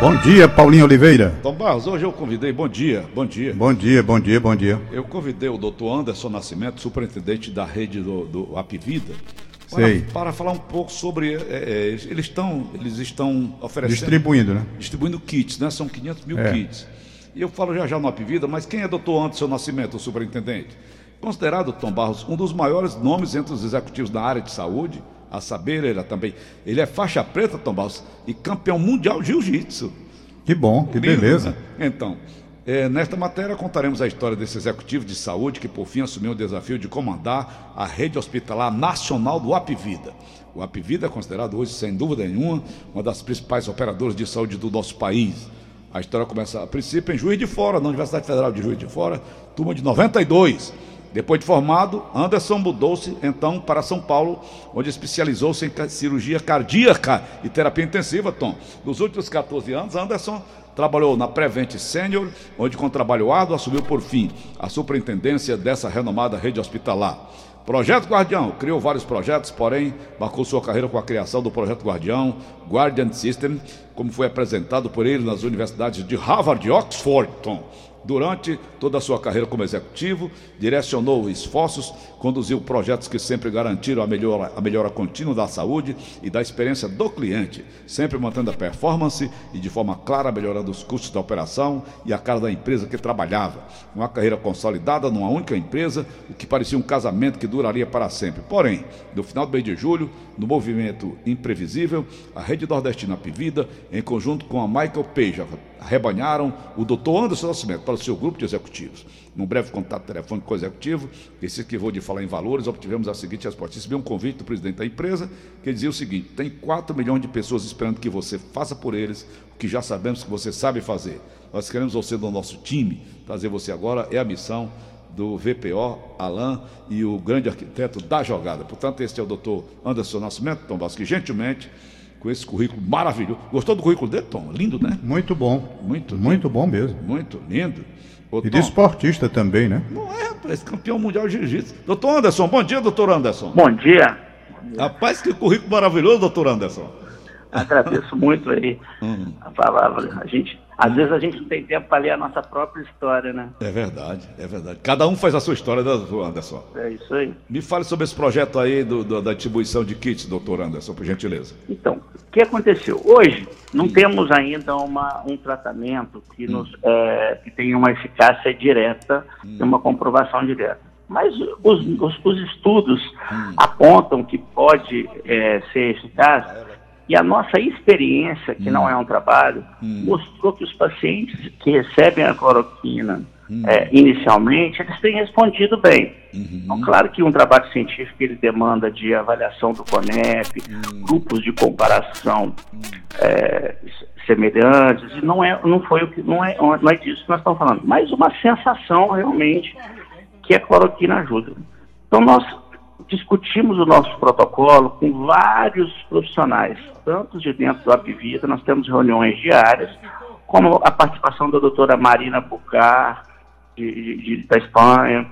Bom dia, Paulinho Oliveira. Tom Barros, hoje eu convidei, bom dia, bom dia. Bom dia, bom dia, bom dia. Eu convidei o doutor Anderson Nascimento, superintendente da rede do, do Apivida, para, Sei. para falar um pouco sobre. é, é, eles estão, eles estão oferecendo. Distribuindo, né? distribuindo kits, né? São 500 mil É. kits. E eu falo já já no Apivida, mas quem é doutor Anderson Nascimento, o superintendente? Considerado, Tom Barros, um dos maiores nomes entre os executivos da área de saúde, a saber, ele é também. Ele é faixa preta, Tom Barros, e campeão mundial de jiu-jitsu. Que bom, que Lindo, beleza. né? Então, é, nesta matéria contaremos a história desse executivo de saúde que, por fim, assumiu o desafio de comandar a rede hospitalar nacional do Apivida. O Apivida é considerado hoje, sem dúvida nenhuma, uma das principais operadoras de saúde do nosso país. A história começa, a princípio, em Juiz de Fora, na Universidade Federal de Juiz de Fora, turma de 92. Depois de formado, Anderson mudou-se então para São Paulo, onde especializou-se em cirurgia cardíaca e terapia intensiva, Tom. Nos últimos 14 anos, Anderson trabalhou na Prevent Senior, onde com trabalho árduo assumiu por fim a superintendência dessa renomada rede hospitalar. Projeto Guardião criou vários projetos, porém marcou sua carreira com a criação do Projeto Guardião, Guardian System, como foi apresentado por ele nas universidades de Harvard e Oxford. Tom. Durante toda a sua carreira como executivo, direcionou esforços, conduziu projetos que sempre garantiram a melhora, a melhora contínua da saúde e da experiência do cliente, sempre mantendo a performance e de forma clara melhorando os custos da operação e a cara da empresa que trabalhava. Uma carreira consolidada numa única empresa, o que parecia um casamento que duraria para sempre. Porém, no final do mês de julho, no movimento imprevisível, a Rede Nordestina Pivida, em conjunto com a Michael Page, arrebanharam o Dr. Anderson Nascimento para o seu grupo de executivos. Num breve contato telefônico com o executivo, que se esquivou de falar em valores, obtivemos a seguinte resposta. Recebi um convite do presidente da empresa que dizia o seguinte: tem 4 milhões de pessoas esperando que você faça por eles o que já sabemos que você sabe fazer. Nós queremos você no nosso time. Trazer você agora é a missão do VPO, Alain e o grande arquiteto da jogada. Portanto, este é o doutor Anderson Nascimento, Tom Vasco, que gentilmente, com esse currículo maravilhoso. Gostou do currículo dele, Tom? Lindo, né? Muito bom. Muito Muito bom mesmo. Muito lindo. Ô, E Tom, de esportista também, né? Não é, rapaz, campeão mundial de jiu-jitsu. Doutor Anderson, bom dia, doutor Anderson. Bom dia. Rapaz, que currículo maravilhoso, doutor Anderson. Agradeço muito aí Hum. a palavra. A gente, às vezes a gente não tem tempo para ler a nossa própria história, né? É verdade, é verdade. Cada um faz a sua história, né, doutor Anderson? É isso aí. Me fale sobre esse projeto aí do- do- da distribuição de kits, doutor Anderson, por gentileza. Então, o que aconteceu? Hoje não temos ainda uma, um tratamento que, nos, é, que tenha uma eficácia direta e uma comprovação direta. Mas os, os- os estudos apontam que pode é, ser eficaz e a nossa experiência, que não é um trabalho, mostrou que os pacientes que recebem a cloroquina é, inicialmente, eles têm respondido bem. Então, claro que um trabalho científico ele demanda de avaliação do CONEP, grupos de comparação é, semelhantes, e não é, não foi o que não é, não é disso que nós estamos falando, mas uma sensação realmente que a cloroquina ajuda. Então nós discutimos o nosso protocolo com vários profissionais, tanto de dentro do Apivida, nós temos reuniões diárias, como a participação da doutora Marina Bucar, de, de- da Espanha,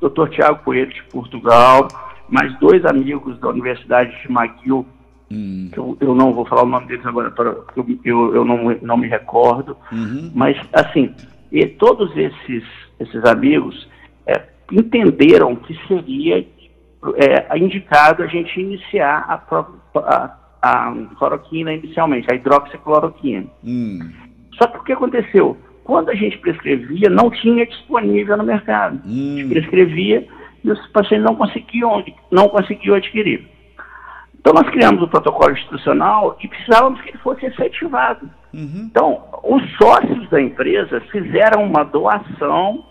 doutor Tiago Coelho, de Portugal, mais dois amigos da Universidade de McGill, que eu, eu não vou falar o nome deles agora, porque eu, eu, não, não me recordo, mas assim, e todos esses, esses amigos é, entenderam que seria é, indicado a gente iniciar a, a, a cloroquina inicialmente, a hidroxicloroquina. Hum, Só que o que aconteceu? Quando a gente prescrevia, não tinha disponível no mercado. A gente prescrevia e os pacientes não conseguiam, não conseguiam adquirir. Então nós criamos o protocolo institucional e precisávamos que ele fosse efetivado. Então, os sócios da empresa fizeram uma doação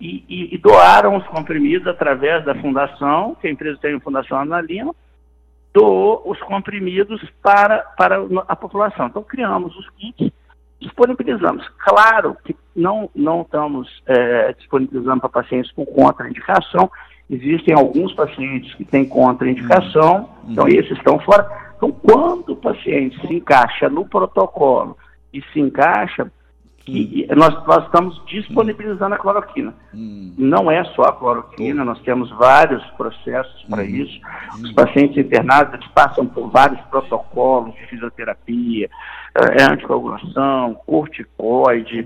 e, e- e doaram os comprimidos através da fundação, que a empresa tem uma fundação Ana Lima, doou os comprimidos para, para a população. Então, criamos os kits, disponibilizamos. Claro que não, não estamos eh, disponibilizando para pacientes com contraindicação. Existem alguns pacientes que têm contraindicação, então esses estão fora. Então, quando o paciente se encaixa no protocolo e se encaixa, e- e nós, nós estamos disponibilizando a cloroquina. Não é só a cloroquina, nós temos vários processos para isso. Os pacientes internados passam por vários protocolos de fisioterapia, é, anticoagulação, corticoide.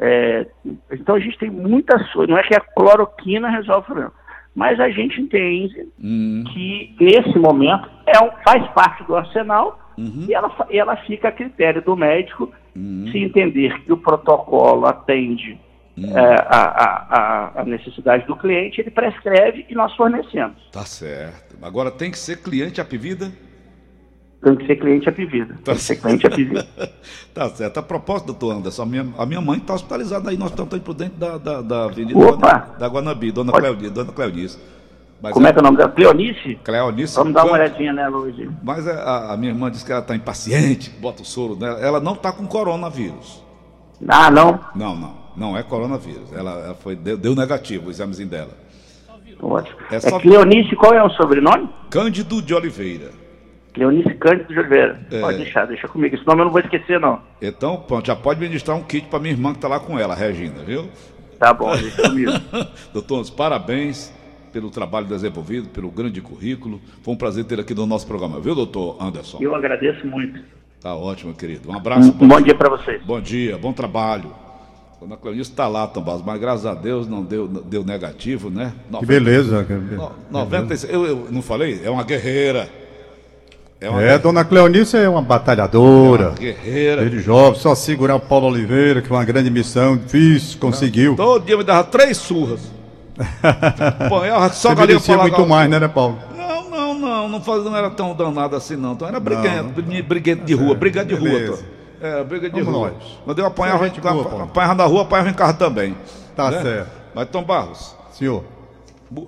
É, então a gente tem muitas coisas. Não é que a cloroquina resolve o problema. Mas a gente entende Hum. que nesse momento é faz parte do arsenal Uhum. e ela, e ela fica a critério do médico Uhum. se entender que o protocolo atende Uhum. é, a, a- a- a necessidade do cliente, ele prescreve e nós fornecemos. Tá certo. Agora tem que ser cliente Apivida? Tem que ser cliente Apivida. Tem que ser cliente Apivida. tá certo. A propósito, doutor Anderson, a minha, a minha mãe está hospitalizada aí, nós estamos por dentro da, da, da Avenida Opa! Da Guanabi, dona Pode-. Dona Cleonice. Mas Como é que é o nome dela? Cleonice? Cleonice Vamos dar uma olhadinha nela hoje. Mas a, a minha irmã disse que ela está impaciente, bota o soro nela. Ela não está com coronavírus. Ah, não? Não, não. Não é coronavírus. Ela, ela foi, deu, deu negativo o examezinho dela. Ótimo. É É, só- Cleonice, qual é o sobrenome? Cândido de Oliveira. Cleonice Cândido de Oliveira. É. Pode deixar, deixa comigo. Esse nome eu não vou esquecer, não. Então, pronto, já pode ministrar um kit para minha irmã que está lá com ela, Regina, viu? Tá bom, deixa comigo. Doutor, parabéns pelo trabalho desenvolvido, pelo grande currículo. Foi um prazer ter aqui no nosso programa, viu, doutor Anderson? Eu agradeço muito. Tá ótimo, querido. Um abraço. Um bom dia para vocês. Bom dia, bom trabalho. Dona Cleonice está lá, Tomás, mas graças a Deus não deu, deu negativo, né? Que beleza. que- No- 96, eu, eu não falei? É uma guerreira. É uma, É, dona Cleonice é uma batalhadora. uma guerreira. Desde jovem, só segurar o Paulo Oliveira, que foi uma grande missão, difícil, conseguiu. Todo dia me dava três surras. Apanhava só Você galinha pra muito mais, né, né, Paulo? Não, não, não, não, faz, não era tão danado assim, não. Então era briguento, bri- briguento de rua, briga de rua. tô. É, briga de Vamos rua. nós. Quando eu apanhava, é gente boa, apanhava na rua, apanhava em casa também. Tá né? certo. Mas, Tom Barros, Senhor,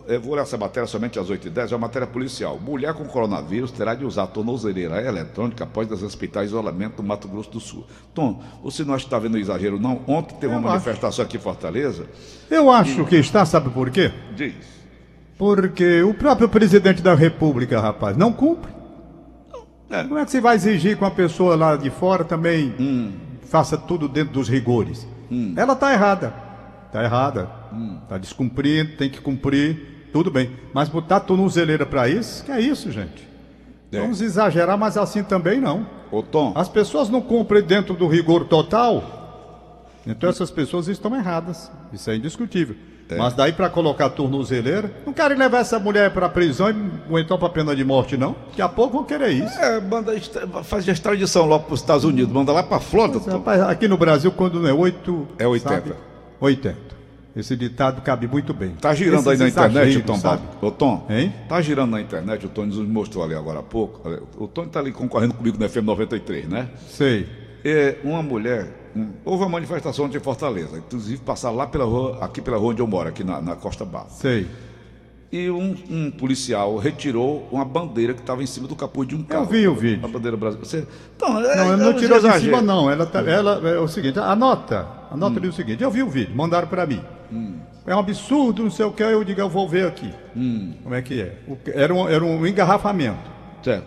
eu vou ler essa matéria somente às 8h10, é uma matéria policial. Mulher com coronavírus terá de usar tornozeleira eletrônica após desrespeitar isolamento no Mato Grosso do Sul. Tom, você não acha que está vendo exagero, não? Ontem teve uma Eu acho. manifestação aqui em Fortaleza. eu acho que está, sabe por quê? Diz. Porque o próprio presidente da República, rapaz, não cumpre. É. Como é que você vai exigir que uma pessoa lá de fora também Hum. faça tudo dentro dos rigores? Ela está errada. Está errada. Está descumprindo, tem que cumprir, tudo bem. Mas botar tornozeleira para isso, que é isso, gente? É. Vamos exagerar, mas assim também não. Ô, Tom, As pessoas não cumprem dentro do rigor total, então essas pessoas estão erradas. Isso é indiscutível. É. Mas daí para colocar tornozeleira, não querem levar essa mulher para prisão e- ou então para pena de morte, não. Daqui a pouco vão querer isso. É, manda, faz a extradição logo para os Estados Unidos, manda lá para Flórida. Tom. Rapaz, aqui no Brasil, quando não é 8. É 80. 80. Esse ditado cabe muito bem. Tá girando aí Esses na internet, exageros, Tom sabe? Ô, Tom, Hein? tá girando na internet, o Tony nos mostrou ali agora há pouco. O Tony tá ali concorrendo comigo no FM 93, né? Sei. É, uma mulher, um- houve uma manifestação em Fortaleza, inclusive passar lá pela rua, aqui pela rua onde eu moro, aqui na, na Costa Barra. Sei. E um, um policial retirou uma bandeira que estava em cima do capuz de um carro. vi o vídeo. A bandeira brasileira. Você... Então, é, Não, ele é não tirou de cima, não. Ela, tá- ela é o seguinte, anota. Anota Hum. ali o seguinte. Eu vi o vídeo, mandaram para mim. É um absurdo, não sei o que. Eu digo, eu vou ver aqui. Hum. Como é que é? O era, um, era um engarrafamento. Certo.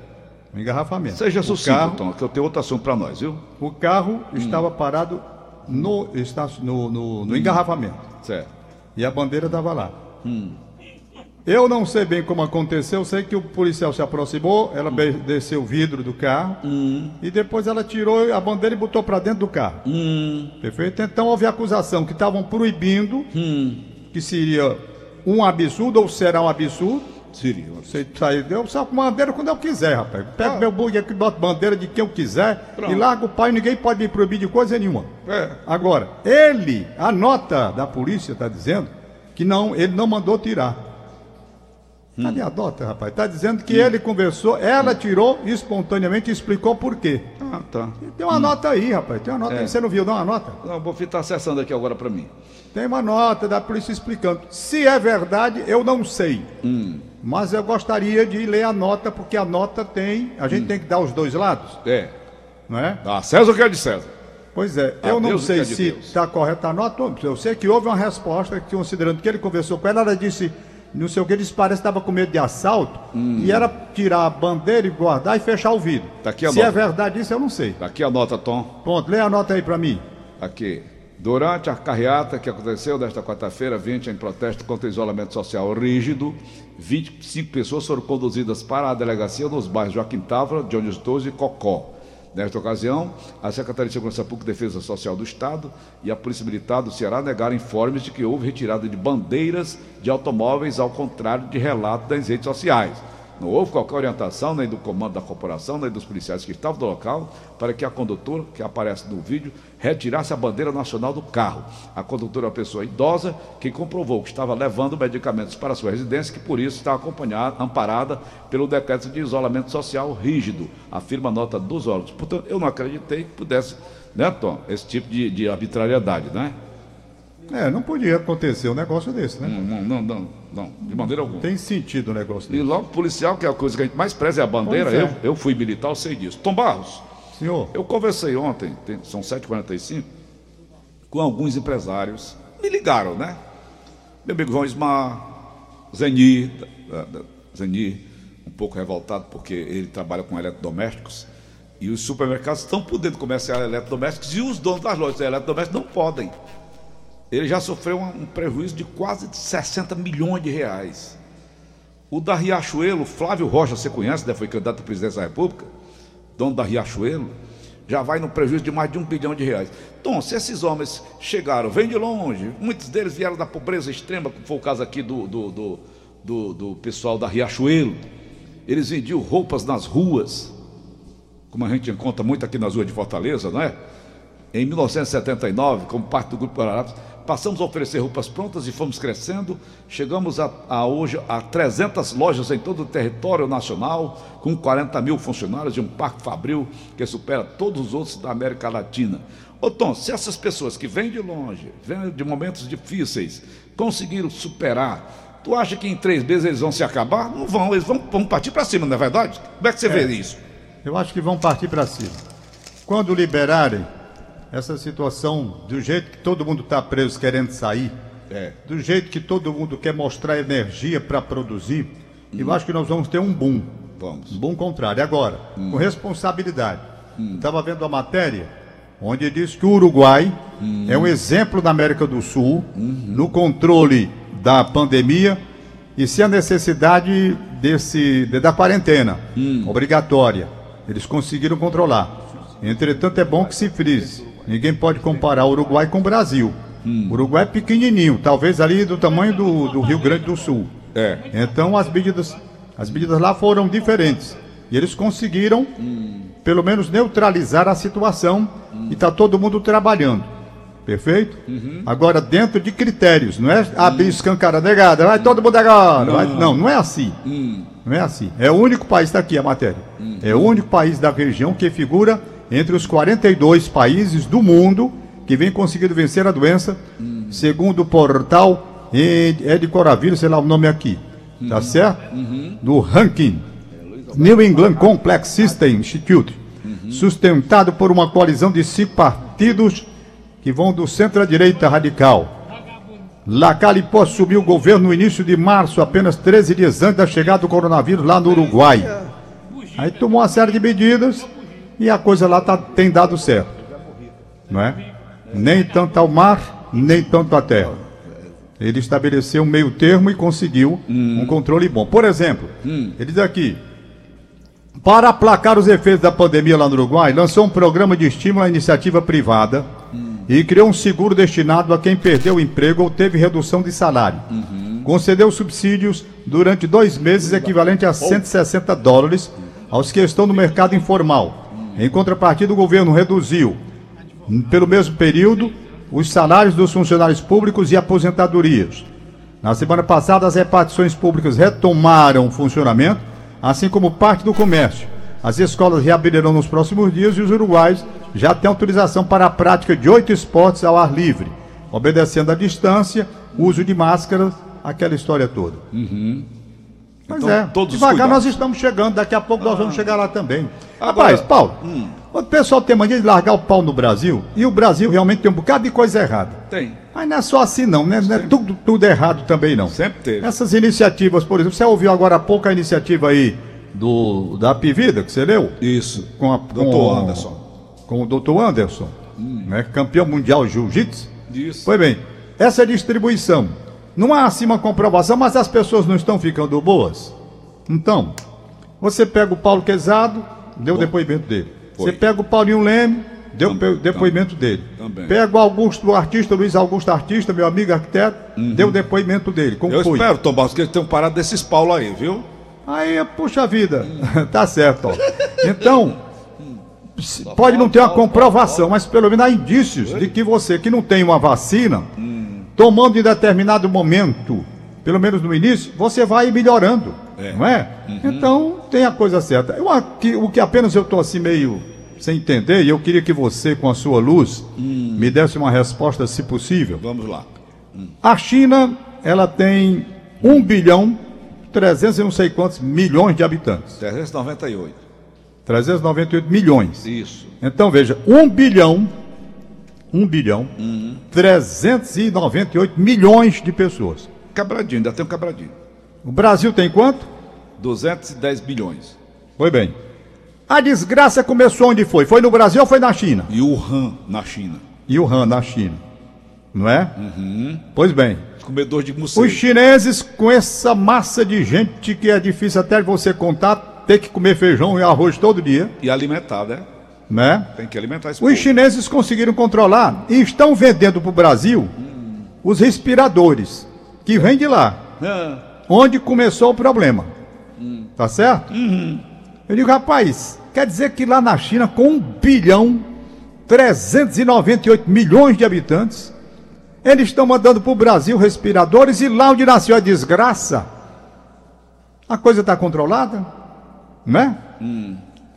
Um engarrafamento. Seja sucinto, carro, Tom, que eu tenho outro assunto para nós, viu? o carro Hum. estava parado no, está- no, no, no engarrafamento. Certo. E a bandeira estava lá. Hum. Eu não sei bem como aconteceu, sei que o policial se aproximou, Hum. ela be- desceu o vidro do carro e depois ela tirou a bandeira e botou para dentro do carro. Hum. Perfeito? Então houve acusação que estavam proibindo, que seria um absurdo ou será um absurdo. Seria. Você sai, eu saco bandeira quando eu quiser, rapaz. Pego meu bug aqui, boto bandeira de quem eu quiser Pronto. e largo o pai, ninguém pode me proibir de coisa nenhuma. É. Agora, ele, a nota da polícia está dizendo que não, ele não mandou tirar. Cadê a nota, rapaz? Está dizendo que ele conversou, ela tirou espontaneamente e explicou por quê. Ah, tá. Tem uma nota aí, rapaz. Tem uma nota É. aí. Você não viu, não, a nota? Não, vou estar acessando aqui agora para mim. Tem uma nota da polícia explicando. Se é verdade, eu não sei. Mas eu gostaria de ler a nota, porque a nota tem. A gente tem que dar os dois lados, É. não é? Ah, César o que é de César? Pois é, A eu não Deus sei é de se está correta a nota. Eu sei que houve uma resposta, que considerando que ele conversou com ela, ela disse, não sei o que, ele disse, parece que estava com medo de assalto, e era tirar a bandeira e guardar e fechar o vidro. Tá aqui a se é nota. verdade isso, eu não sei. Aqui a nota, Tom. Pronto, lê a nota aí para mim. Aqui. Durante a carreata que aconteceu nesta quarta-feira, 20, em protesto contra o isolamento social rígido, 25 pessoas foram conduzidas para a delegacia nos bairros Joaquim Távora, Jones 12 e Cocó. Nesta ocasião, a Secretaria de Segurança Pública e Defesa Social do Estado e a Polícia Militar do Ceará negaram informes de que houve retirada de bandeiras de automóveis, ao contrário de relatos das redes sociais. Não houve qualquer orientação nem do comando da corporação, nem dos policiais que estavam no local, para que a condutora, que aparece no vídeo, retirasse a bandeira nacional do carro. A condutora é uma pessoa idosa que comprovou que estava levando medicamentos para sua residência, que por isso está acompanhada, amparada pelo decreto de isolamento social rígido, afirma a nota dos órgãos. Portanto, eu não acreditei que pudesse, né, Tom, esse tipo de, de arbitrariedade, né? É, não podia acontecer um negócio desse, né? Não, não, não, não, de maneira alguma. Tem sentido um negócio E desse. logo policial, que é a coisa que a gente mais preza é a bandeira, é. eu, eu fui militar, eu sei disso. Tom Barros, Senhor, eu conversei ontem, tem- são 7h45, com alguns empresários. Me ligaram, né? Meu amigo João Ismar, Zeni, Zeni, um pouco revoltado porque ele trabalha com eletrodomésticos e os supermercados estão podendo comerciar eletrodomésticos e os donos das lojas de eletrodomésticos não podem. Ele já sofreu um, prejuízo de quase 60 milhões de reais. O da Riachuelo, Flávio Rocha, você conhece, né? foi candidato à presidência da República, dono da Riachuelo, já vai no prejuízo de mais de um bilhão de reais. Então, se esses homens chegaram, vêm de longe, muitos deles vieram da pobreza extrema, como foi o caso aqui do, do, do, do, do pessoal da Riachuelo, eles vendiam roupas nas ruas, como a gente encontra muito aqui nas ruas de Fortaleza, não é? Em 1979, como parte do Grupo Guararapes, passamos a oferecer roupas prontas e fomos crescendo. Chegamos a, a hoje a 300 lojas em todo o território nacional, com 40 mil funcionários e um parque fabril que supera todos os outros da América Latina. Ô Tom, se essas pessoas que vêm de longe, vêm de momentos difíceis, conseguiram superar, tu acha que em três meses eles vão se acabar? Não vão, eles vão, vão partir para cima, não é verdade? Como é que você vê isso? eu acho que vão partir para cima. Quando liberarem essa situação do jeito que todo mundo está preso querendo sair, É. do jeito que todo mundo quer mostrar energia para produzir, eu acho que nós vamos ter um boom. Vamos. Um boom contrário. Agora, com responsabilidade. Estava vendo a matéria onde diz que o Uruguai é um exemplo da América do Sul no controle da pandemia e se a necessidade desse de- da quarentena obrigatória. Eles conseguiram controlar. Entretanto, é bom que se frise. Ninguém pode comparar o Uruguai com o Brasil. O Uruguai é pequenininho, talvez ali do tamanho do, do Rio Grande do Sul. É. Então as medidas, as medidas lá foram diferentes. E eles conseguiram, pelo menos, neutralizar a situação e está todo mundo trabalhando. Perfeito? Agora, dentro de critérios, não é abrir escancara negada, vai todo mundo agora. vai- não, não é assim. Não é assim. É o único país, está aqui a matéria. É o único país da região que figura entre os 42 países do mundo que vem conseguindo vencer a doença, segundo o portal Ed- Coravírus, sei lá o nome aqui. Tá certo? No ranking New England Complex System Institute, sustentado por uma coalizão de cinco partidos que vão do centro à direita radical. Lacalipó assumiu o governo no início de março, apenas 13 dias antes da chegada do coronavírus lá no Uruguai. Aí tomou uma série de medidas e a coisa lá tá, tem dado certo. Não é? Nem tanto ao mar, nem tanto à terra. Ele estabeleceu um meio termo e conseguiu um controle bom. Por exemplo, ele diz aqui: para aplacar os efeitos da pandemia lá no Uruguai, lançou um programa de estímulo à iniciativa privada e criou um seguro destinado a quem perdeu o emprego ou teve redução de salário. Concedeu subsídios durante dois meses, equivalente a 160 dólares, aos que estão no mercado informal. Em contrapartida, o governo reduziu, pelo mesmo período, os salários dos funcionários públicos e aposentadorias. Na semana passada, as repartições públicas retomaram o funcionamento, assim como parte do comércio. As escolas reabrirão nos próximos dias e os uruguaios já têm autorização para a prática de oito esportes ao ar livre, obedecendo à distância, uso de máscaras, aquela história toda. Mas Então, é, devagar nós estamos chegando, daqui a pouco nós vamos chegar lá também. Agora- Rapaz, Paulo, o pessoal tem mania de largar o pau no Brasil, e o Brasil realmente tem um bocado de coisa errada. Tem. Mas não é só assim não, né? não é tudo, tudo errado também não. Sempre teve. Essas iniciativas, por exemplo, você ouviu agora há pouco a iniciativa aí do, da Pivida, que você leu? Isso. Com a, Doutor Anderson. Com o doutor Anderson, né? campeão mundial de jiu-jitsu. Isso. Pois bem, essa distribuição, não há assim uma comprovação, mas as pessoas não estão ficando boas? Então, você pega o Paulo Quezado, deu o depoimento dele. Você pega o Paulinho Leme, deu depoimento dele. também. Pega o Augusto, o artista, Luiz Augusto Artista, meu amigo arquiteto, deu o depoimento dele. Como Eu foi? espero, Tom Barros, que eles tenham parado desses Paulo aí, viu? Aí, puxa vida, tá certo. Ó. Então, se- pode não ter uma comprovação, mas pelo menos há indícios de que você que não tem uma vacina, tomando em determinado momento, pelo menos no início, você vai melhorando, É. não é? Então, tem a coisa certa. Eu, aqui, o que apenas eu estou assim meio sem entender, e eu queria que você, com a sua luz, me desse uma resposta, se possível. Vamos lá. A China, ela tem 1 bilhão 300 e não sei quantos milhões de habitantes. 398. 398 milhões. Isso. Então veja, 1 bilhão, 1 bilhão, 398 milhões de pessoas. Cabradinho, ainda tem um cabradinho. O Brasil tem quanto? 210 bilhões. Foi bem. A desgraça começou onde foi? Foi no Brasil ou foi na China? E o Han na China. E o Han na China. Não é? Pois bem. Comedor de morcego. Os chineses, com essa massa de gente que é difícil até você contar, ter que comer feijão e arroz todo dia, E alimentar, né? né? Tem que alimentar esse Os povo. chineses conseguiram controlar e estão vendendo para o Brasil os respiradores que vêm de lá, Ah, onde começou o problema. Tá certo? Eu digo, rapaz, quer dizer que lá na China, com 1 bilhão 398 milhões de habitantes, eles estão mandando para o Brasil respiradores e lá onde nasceu a desgraça, a coisa está controlada, né?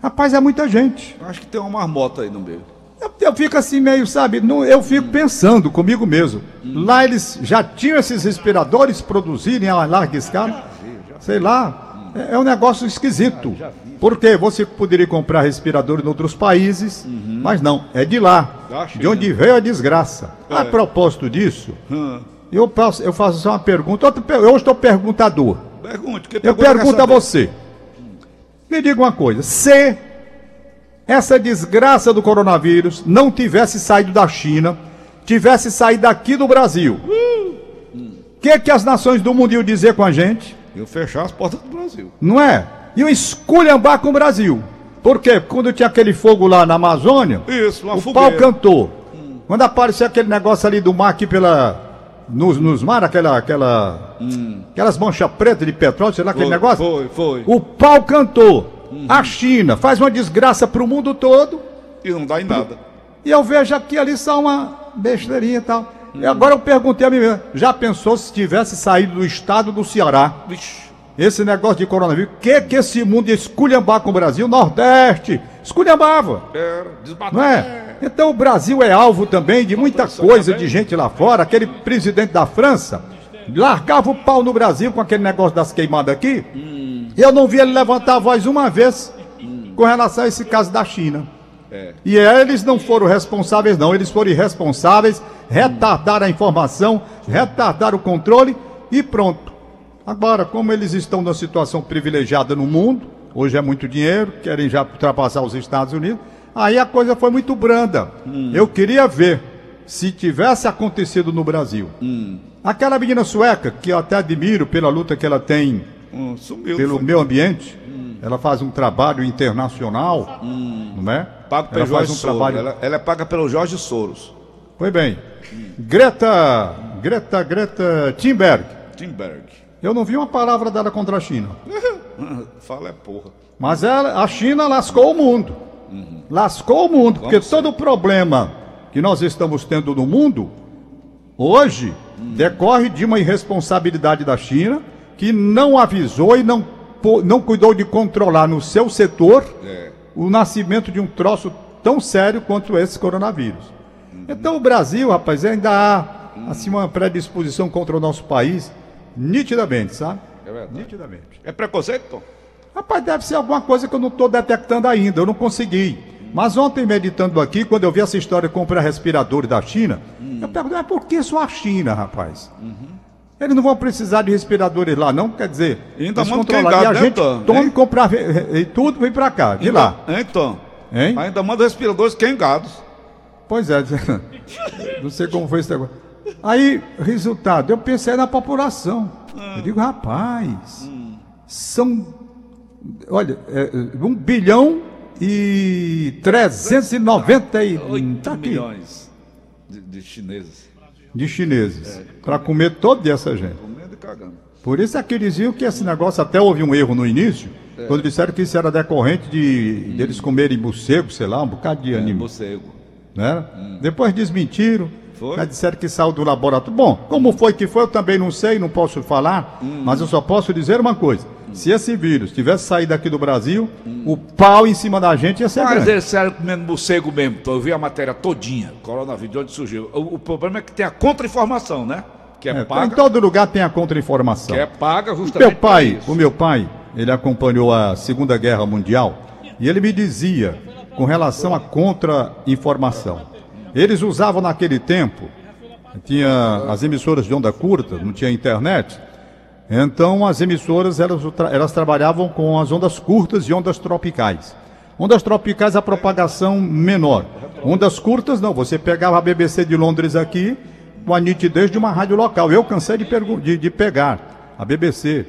Rapaz, é muita gente. acho que tem uma marmota aí no meio. Eu, eu fico assim meio, sabe, não- eu fico pensando comigo mesmo. Lá eles já tinham esses respiradores produzirem a larga escala. Sei lá, é, é um negócio esquisito. Porque você poderia comprar respiradores em outros países, mas não, é de lá, de onde veio a desgraça. A É. propósito disso, Hum. eu faço, eu faço só uma pergunta. Eu estou perguntador. Pergunte. que Eu pergunto a você. Me diga uma coisa. Se essa desgraça do coronavírus não tivesse saído da China, tivesse saído aqui do Brasil, o que, que as nações do mundo iam dizer com a gente? Eu fechar as portas do Brasil. Não é? Iam esculhambar com o Brasil. Por quê? Quando tinha aquele fogo lá na Amazônia, Isso, o fogueira. pau cantou. Quando apareceu aquele negócio ali do mar aqui pela. Nos, nos mar, aquela, aquela, aquelas manchas pretas de petróleo, sei lá, aquele Hum. Foi, negócio. Foi, foi. O pau cantou. A China faz uma desgraça para o mundo todo. E não dá em nada. E eu vejo aqui ali só uma besteirinha e tal. E agora eu perguntei a mim mesmo: já pensou se tivesse saído do estado do Ceará? Vixe. Esse negócio de coronavírus, que que esse mundo ia esculhambar com o Brasil? Nordeste, esculhambava, Era, desbateu. não é? Então o Brasil é alvo também de muita coisa de gente lá fora. Aquele presidente da França largava o pau no Brasil com aquele negócio das queimadas aqui. E eu não vi ele levantar a voz uma vez com relação a esse caso da China. É. E eles não foram responsáveis, não. Eles foram irresponsáveis, retardaram a informação, retardaram o controle e pronto. Agora, como eles estão numa situação privilegiada no mundo, hoje é muito dinheiro, querem já ultrapassar os Estados Unidos, aí a coisa foi muito branda. Eu queria ver se tivesse acontecido no Brasil. Aquela menina sueca, que eu até admiro pela luta que ela tem Hum, sumiu. pelo foi. meio ambiente, ela faz um trabalho internacional, não é? Pago pelo ela faz Jorge um Soros. trabalho. Ela, ela é paga pelo Jorge Soros. Foi bem. Greta, Greta, Greta Thunberg. Timberg. Eu não vi uma palavra dela contra a China. Fala é porra. Mas ela, a China lascou o mundo. Lascou o mundo, porque Vamos todo o problema que nós estamos tendo no mundo, hoje, decorre de uma irresponsabilidade da China, que não avisou e não, não cuidou de controlar no seu setor É. o nascimento de um troço tão sério quanto esse coronavírus. Então o Brasil, rapaz, ainda há assim, uma predisposição contra o nosso país, nitidamente, sabe? É verdade. Nitidamente. É preconceito, Tom? Rapaz, deve ser alguma coisa que eu não estou detectando ainda, eu não consegui. Mas ontem, meditando aqui, quando eu vi essa história de comprar respiradores da China, eu perguntei, mas por que só a China, rapaz? Eles não vão precisar de respiradores lá, não? Quer dizer, Ainda quem E a né, gente Tom? toma Hein? e comprar e tudo vem pra cá, de lá. Então. Hein? Ainda manda respiradores quengados. Pois é, não sei como foi esse negócio. Aí, resultado, eu pensei na população. Eu digo, rapaz, são, olha, é, um bilhão e 390 e, 8 tá milhões de, de chineses. De chineses para comer toda essa gente. Comendo e cagando. Por isso é que diziam que esse negócio até houve um erro no início, É. quando disseram que isso era decorrente de deles comerem morcego, sei lá, um bocado de É, animal. morcego. né? Depois desmentiram. Foi? Já disseram que saiu do laboratório. Bom, como foi que foi, eu também não sei, não posso falar, mas eu só posso dizer uma coisa. Se esse vírus tivesse saído aqui do Brasil, o pau em cima da gente ia ser Mas grande. eles saíram comendo morcego mesmo. Então, eu vi a matéria todinha. Coronavírus, de onde surgiu. O, o problema é que tem a contra-informação, né? Que é, É, paga. em todo lugar tem a contra-informação. Que é paga justamente Meu pai, o meu pai, ele acompanhou a Segunda Guerra Mundial e ele me dizia com relação à contra-informação. Eles usavam naquele tempo, tinha as emissoras de onda curta, não tinha internet, então as emissoras elas, elas trabalhavam com as ondas curtas e ondas tropicais. Ondas tropicais a propagação menor. Ondas curtas não, você pegava a BBC de Londres aqui com a nitidez de uma rádio local. Eu cansei de, de- de pegar a BBC.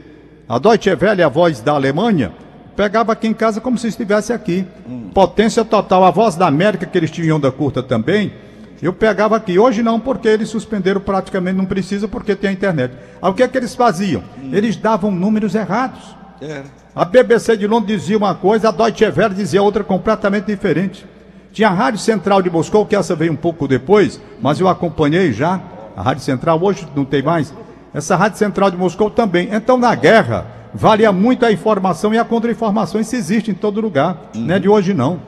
A Deutsche Welle, a voz da Alemanha, pegava aqui em casa como se estivesse aqui. Potência total, a voz da América, que eles tinham em onda curta também, eu pegava aqui. Hoje não, porque eles suspenderam praticamente, não precisa, porque tem a internet. Aí o que é que eles faziam? Eles davam números errados. É. A BBC de Londres dizia uma coisa, a Deutsche Welle dizia outra completamente diferente. Tinha a Rádio Central de Moscou, que essa veio um pouco depois, mas eu acompanhei já. A Rádio Central hoje não tem mais. Essa Rádio Central de Moscou também. Então, na guerra, valia muito a informação e a contra-informação. Isso existe em todo lugar. Não é de hoje, não.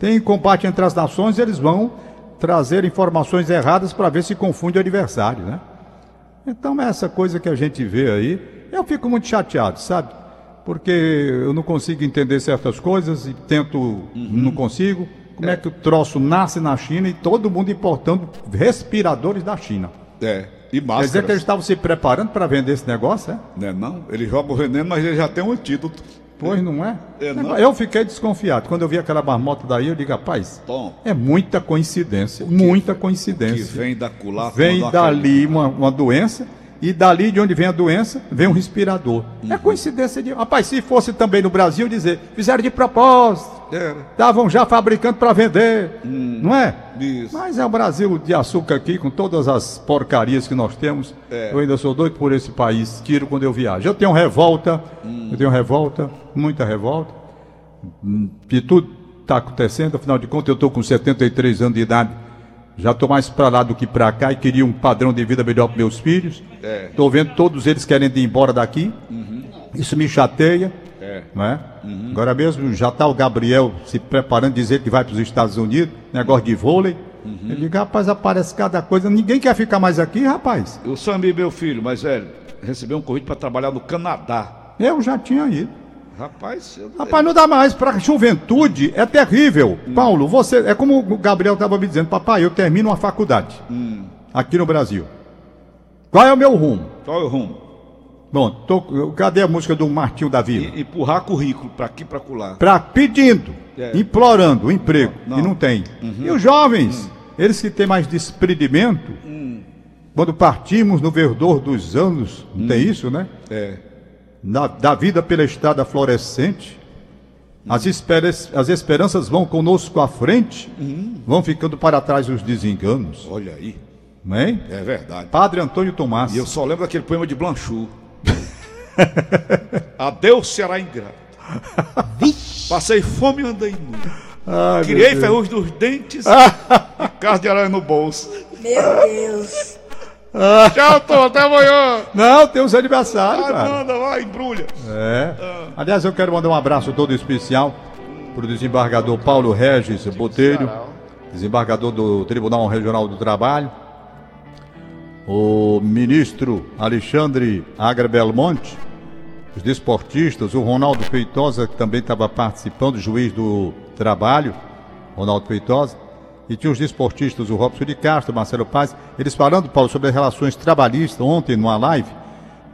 Tem combate entre as nações, eles vão trazer informações erradas para ver se confunde o adversário, né? Então, essa coisa que a gente vê aí, eu fico muito chateado, sabe? Porque eu não consigo entender certas coisas e tento, não consigo. Como é. que o troço nasce na China e todo mundo importando respiradores da China? É. E Quer dizer que máscaras. eles estavam se preparando para vender esse negócio, é? Né, não? Ele joga o veneno, mas ele já tem um antídoto. Pois não é? É, não. Negócio- Eu fiquei desconfiado. Quando eu vi aquela marmota daí, eu digo, rapaz, Tom. é muita coincidência, muita Que coincidência. vem da culatra. Vem dali uma, uma doença, e dali de onde vem a doença, vem um respirador. Uhum. É coincidência de. Rapaz, se fosse também no Brasil, dizer, fizeram de propósito, Era. estavam já fabricando para vender, não é? Hum. Isso. Mas é o Brasil de açúcar aqui, com todas as porcarias que nós temos. É. Eu ainda sou doido por esse país, tiro quando eu viajo. Eu tenho revolta, Hum. eu tenho revolta, muita revolta. Hum, De tudo está acontecendo, afinal de contas, eu estou com 73 anos de idade. Já estou mais para lá do que para cá e queria um padrão de vida melhor para meus filhos. É. Estou vendo todos eles querendo ir embora daqui. Isso me chateia. É. Não é? Agora mesmo já está o Gabriel se preparando, dizer que vai para os Estados Unidos, negócio de vôlei. Ele diga, rapaz, aparece cada coisa. Ninguém quer ficar mais aqui, rapaz. O Sambi, meu filho, mais velho, recebeu um convite para trabalhar no Canadá. Eu já tinha ido. Rapaz, eu... Rapaz, não dá mais. Para a juventude é terrível. Paulo, você. É como o Gabriel estava me dizendo, papai, eu termino uma faculdade aqui no Brasil. Qual é o meu rumo? qual é o rumo? Bom, tô- cadê a música do Martinho da Vila? E, empurrar currículo para aqui para colar. Pra, pedindo, É. implorando o emprego, Não. e não tem. E os jovens, eles que têm mais desprendimento, quando partimos no verdor dos anos, não tem isso, né? É. Na- da vida pela estrada florescente, as, espera- as esperanças vão conosco à frente, vão ficando para trás os desenganos, Olha aí, não é? é verdade. Padre Antônio Tomás. E eu só lembro daquele poema de Blanchot. Adeus, Ceará ingrato. Passei fome e andei nu. Ai, Criei ferrugem nos dentes e casa de aranha no bolso. Meu Deus. Tchau, Tom, até amanhã. Não, tem uns aniversários, Vai, cara. manda, vai, embrulha. É. Aliás, eu quero mandar um abraço todo especial para o desembargador Paulo Regis Botelho, desembargador do Tribunal Regional do Trabalho, o ministro Alexandre Agra Belmonte, os desportistas, o Ronaldo Feitosa, que também estava participando, juiz do trabalho, Ronaldo Feitosa, e tinha os desportistas, o Robson de Castro, Marcelo Paz, eles falando, Paulo, sobre as relações trabalhistas, ontem numa live,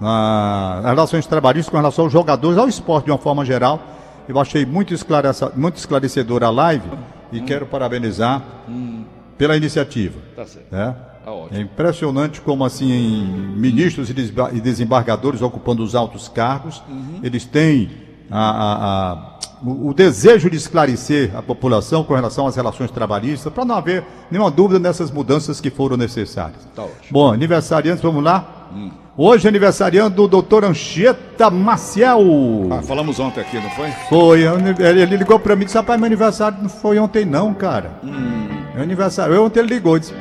na, as relações trabalhistas com relação aos jogadores, ao esporte de uma forma geral. Eu achei muito, esclarece- muito esclarecedora a live e quero parabenizar pela iniciativa. Tá certo. né? Tá. É impressionante como assim ministros e e desembargadores ocupando os altos cargos, eles têm a- a- o, o desejo de esclarecer a população com relação às relações trabalhistas, para não haver nenhuma dúvida nessas mudanças que foram necessárias. Tá ótimo. Bom, aniversariantes, vamos lá. Hoje aniversariando do doutor Anchieta Maciel. Ah, falamos ontem aqui, não foi? Foi, ele ele ligou pra mim e disse, rapaz, meu aniversário não foi ontem não, cara. Meu aniversário, eu ontem ele ligou, disse,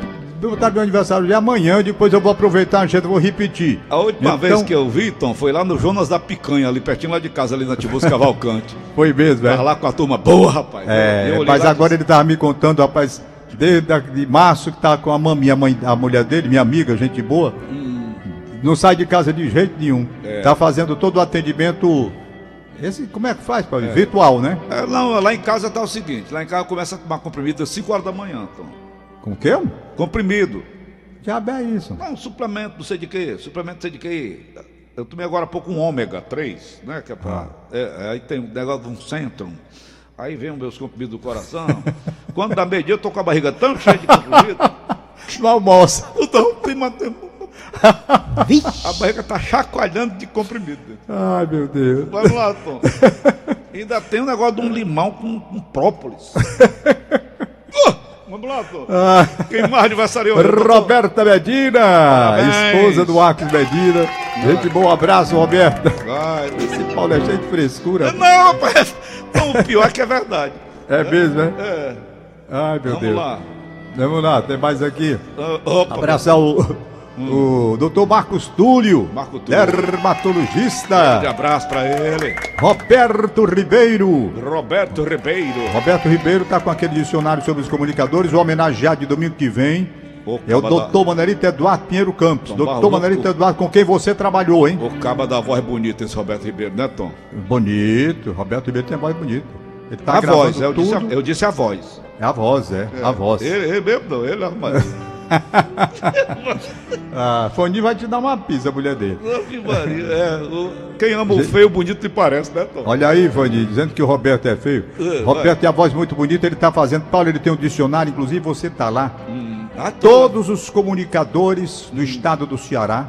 botar meu aniversário de amanhã, depois eu vou aproveitar, Anchieta, vou repetir. A última Então- vez que eu vi, Tom, foi lá no Jonas da Picanha, ali pertinho lá de casa, ali na Tibus Cavalcante. Foi mesmo, Tava é? lá com a turma boa, rapaz. É, mas agora disse, ele tava me contando, rapaz, desde a- de março que tá com a mamãe, a, mãe, a mulher dele, minha amiga, gente boa, não sai de casa de jeito nenhum. É. Tá fazendo todo o atendimento, esse, como é que faz, pai? Virtual, né? É, não, lá em casa tá o seguinte, lá em casa começa a tomar comprimido às 5 horas da manhã, Tom. Com o quê? Comprimido. Diabo é isso? Não, suplemento, não sei de quê, suplemento não sei de quê. Eu tomei agora há pouco um ômega 3, né? Que é pra, é, é, aí tem um negócio de um Centrum. Aí vem os meus comprimidos do coração. Quando dá meio dia, eu tô com a barriga tão cheia de comprimido. Não almoça. Então, tem mantendo. A barriga tá chacoalhando de comprimido. Ai, meu Deus. Vamos lá, Tom. Ainda tem um negócio de um limão com, com própolis. Uh, vamos lá, Tom. Quem mais aniversário hoje? Roberta Medina, Parabéns. esposa do Marcos Medina. Gente, bom abraço, Roberta. Vai, Esse Paulo é cheio de frescura. Não, rapaz. Não, o pior é que é verdade. É mesmo, né? É. Ai, meu Vamos Deus. lá. Vamos lá, tem mais aqui. Ah, Opa. Abraçar o, o doutor Marcos Túlio, Marco Túlio. Grande dermatologista. abraço pra ele. Roberto Ribeiro. Roberto Ribeiro. Roberto Ribeiro está com aquele dicionário sobre os comunicadores. O homenageado de domingo que vem O é o caba da- doutor Manelito Eduardo Pinheiro Campos. Tom Doutor. Manelito Eduardo, com quem você trabalhou, hein? O caba da voz bonita, esse Roberto Ribeiro, né, Tom? Bonito. Roberto Ribeiro tem a voz bonita. Ele tá a voz, eu disse a, eu disse a voz. É a voz, é. A voz. Ele, ele mesmo não, ele arruma. A Foni vai te dar uma pisa, a mulher dele. É, quem ama o feio, bonito lhe parece, né, Tom? Olha aí, Vani, dizendo que o Roberto é feio. É, Roberto tem a voz muito bonita, ele tá fazendo. Paulo, ele tem um dicionário, inclusive você tá lá. Ah, Tom, Todos os comunicadores do estado do Ceará,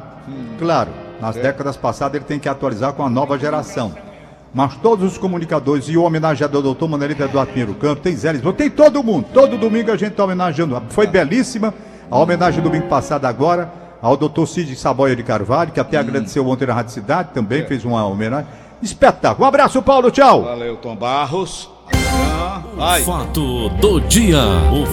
claro, nas É. décadas passadas ele tem que atualizar com a nova geração. Mas todos os comunicadores e o homenageador doutor Manelito Eduardo Pinheiro Campos, tem Zé Lisboa, tem todo mundo. Todo domingo a gente está homenageando. Foi belíssima a homenagem domingo passado agora ao doutor Cid Saboia de Carvalho, que até agradeceu ontem na Rádio Cidade, também fez uma homenagem. Espetáculo. Um abraço, Paulo. Tchau. Valeu, Tom Barros. Amanhã. Ai. Fato do dia. O